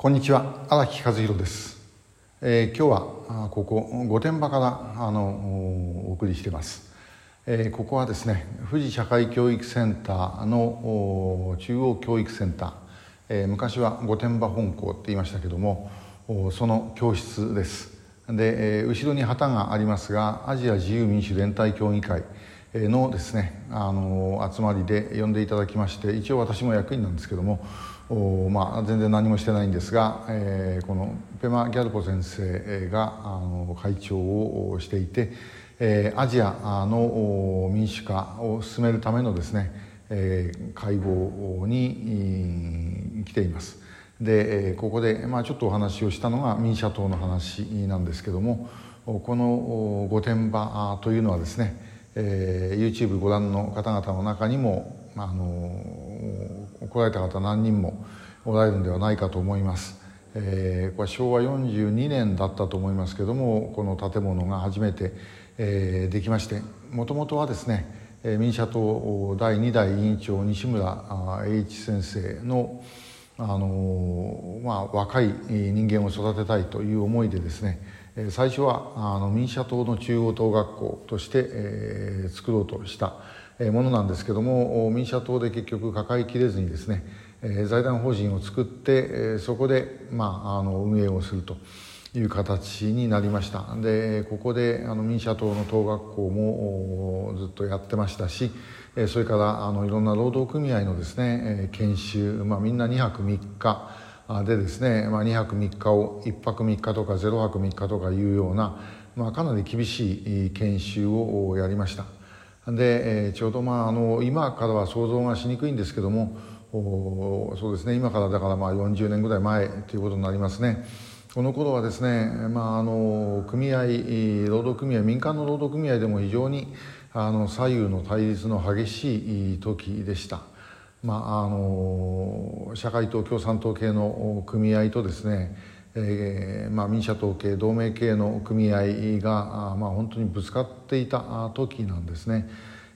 こんにちは荒木和弘です、えー、今日はここ御殿場からあのお送りしています、えー、ここはですね富士社会教育センターの中央教育センター、えー、昔は御殿場本校って言いましたけどもその教室です。で、え後ろに旗がありますがアジア自由民主連帯協議会。のですねあの集まりで呼んでいただきまして一応私も役員なんですけどもまあ、全然何もしてないんですが、えー、このペマ・ギャルポ先生があの会長をしていて、えー、アジアの民主化を進めるためのですね、えー、会合に来ています。でここで、まあ、ちょっとお話をしたのが民社党の話なんですけどもこの御殿場というのはですね、えー、YouTube ご覧の方々の中にもあの来られた方何人もおられるんではないかと思います。えー、これ昭和42年だったと思いますけどもこの建物が初めて、えー、できましてもともとはですね民社党第2代委員長西村栄一先生のあの、まあ、若い人間を育てたいという思いでですね最初はあの民社党の中央党学校として、えー、作ろうとしたものなんですけども民社党で結局抱えきれずにですね財団法人を作ってそこで、まあ、あの運営をするという形になりました。でここであの民社党の党学校もずっとやってましたしそれからあのいろんな労働組合のですね研修、まあ、みんな2泊3日でですね、まあ、2泊3日を1泊3日とか0泊3日とかいうような、まあ、かなり厳しい研修をやりました。で、ちょうど、まあ、あの今からは想像がしにくいんですけどもそうですね今からだからまあ40年ぐらい前ということになりますね。この頃はですね、まあ、あの組合労働組合民間の労働組合でも非常にあの左右の対立の激しい時でした。まあ、あの社会党共産党系の組合とですねえーまあ、民社党系同盟系の組合が、まあ、本当にぶつかっていた時なんですね。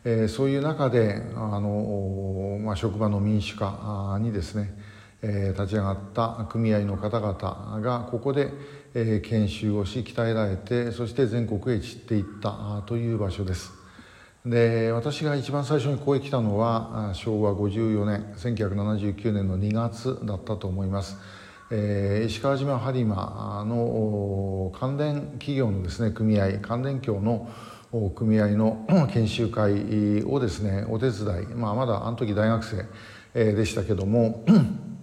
えー、そういう中であの、まあ、職場の民主化にですね、えー、立ち上がった組合の方々がここで、えー、研修をし鍛えられてそして全国へ散っていったという場所です。で私が一番最初にここへ来たのは昭和54年1979年の2月だったと思います。えー、石川島播磨の関連企業のですね組合関連協の組合の 研修会をですねお手伝い、まあ、まだあの時大学生でしたけども、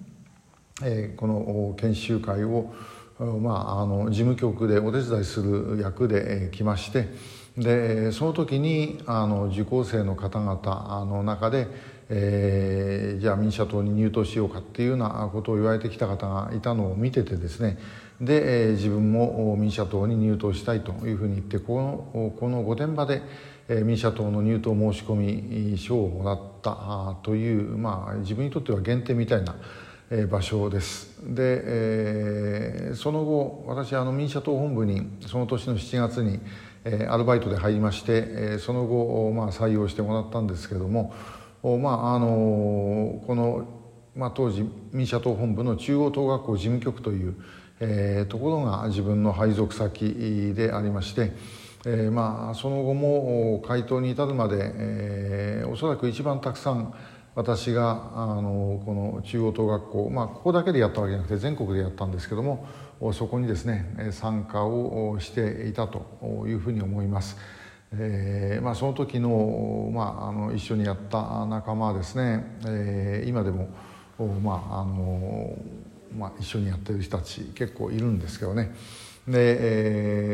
えー、この研修会を、まあ、あの事務局でお手伝いする役で来ましてでその時にあの受講生の方々の中でえー、じゃあ民社党に入党しようかっていうようなことを言われてきた方がいたのを見ててですねで、自分も民社党に入党したいというふうに言ってこのこの御殿場で、民社党の入党申し込み書をもらったという、まあ、自分にとっては原点みたいな場所です。で、えー、その後私あの民社党本部にその年の7月に、えー、アルバイトで入りまして、えー、その後、まあ、採用してもらったんですけどもまああのこの、まあ、当時民社党本部の中央党学校事務局という、え、ところが自分の配属先でありまして、え、まあその後も回答に至るまで、え、おそらく一番たくさん私があのこの中央党学校、まあ、ここだけでやったわけじゃなくて全国でやったんですけどもそこにですね参加をしていたというふうに思います。えーまあ、その時の,、まあ、あの一緒にやった仲間はですね、えー、今でも、まああのまあ、一緒にやってる人たち結構いるんですけどねで、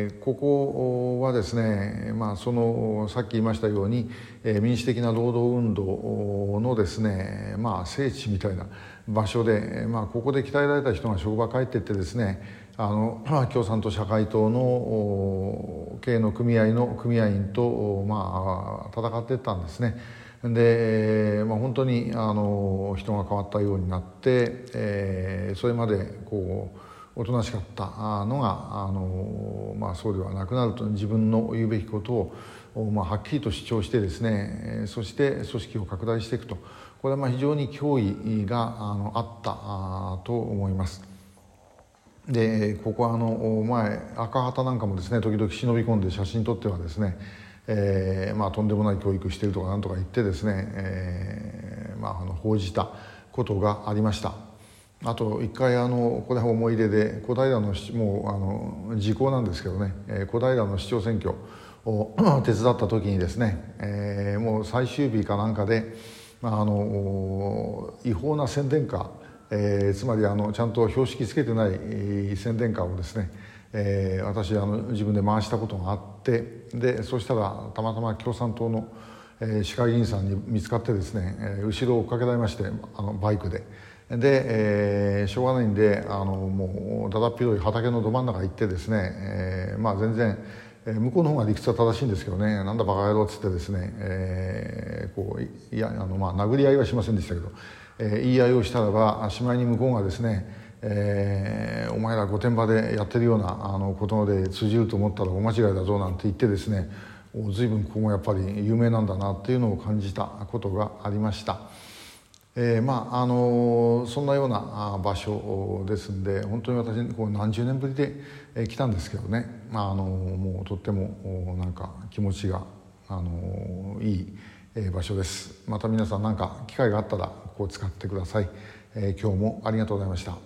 えー、ここはですね、まあ、そのさっき言いましたように、えー、民主的な労働運動のですね、まあ、聖地みたいな場所で、まあ、ここで鍛えられた人が職場帰ってってですねあの共産党社会党の系の組合の組合員と、まあ、戦っていったんですね。で、まあ、本当にあの人が変わったようになって、えー、それまでこうおとなしかったのがあの、まあ、そうではなくなると自分の言うべきことを、まあ、はっきりと主張してですねそして組織を拡大していくとこれはまあ非常に脅威があのあったと思います。でここはあの前赤旗なんかもですね時々忍び込んで写真撮ってはですね、えーまあ、とんでもない教育してるとかなんとか言ってですね、えーまあ、あの報じたことがありましたあと一回あのこれは思い出で小平のもうあの時効なんですけどね、えー、小平の市長選挙を手伝った時にですね、えー、もう最終日かなんかで、まあ、あの違法な宣伝カえー、つまりあのちゃんと標識つけてない、えー、宣伝カーをですね、えー、私あの自分で回したことがあってでそしたらたまたま共産党の、えー、市会議員さんに見つかってですね、えー、後ろを追っかけられましてあのバイクで。で、えー、しょうがないんであのもうだだっ広い畑のど真ん中行ってですね、えー、まあ全然向こうの方が理屈は正しいんですけどねなんだバカ野郎っつってですね、えー、こういやあのまあ殴り合いはしませんでしたけどえー、言い合いをしたらばしまいに向こうがですね、えー、お前ら御殿場でやってるようなあのことで通じると思ったらお間違いだぞなんて言ってですね随分ここもやっぱり有名なんだなっていうのを感じたことがありました。えー、まああのそんなような場所ですんで本当に私こう何十年ぶりでえ来たんですけどね、まあ、あのもうとってもなんか気持ちがあのいい。え場所です。また皆さん何か機会があったらここを使ってください、えー、今日もありがとうございました。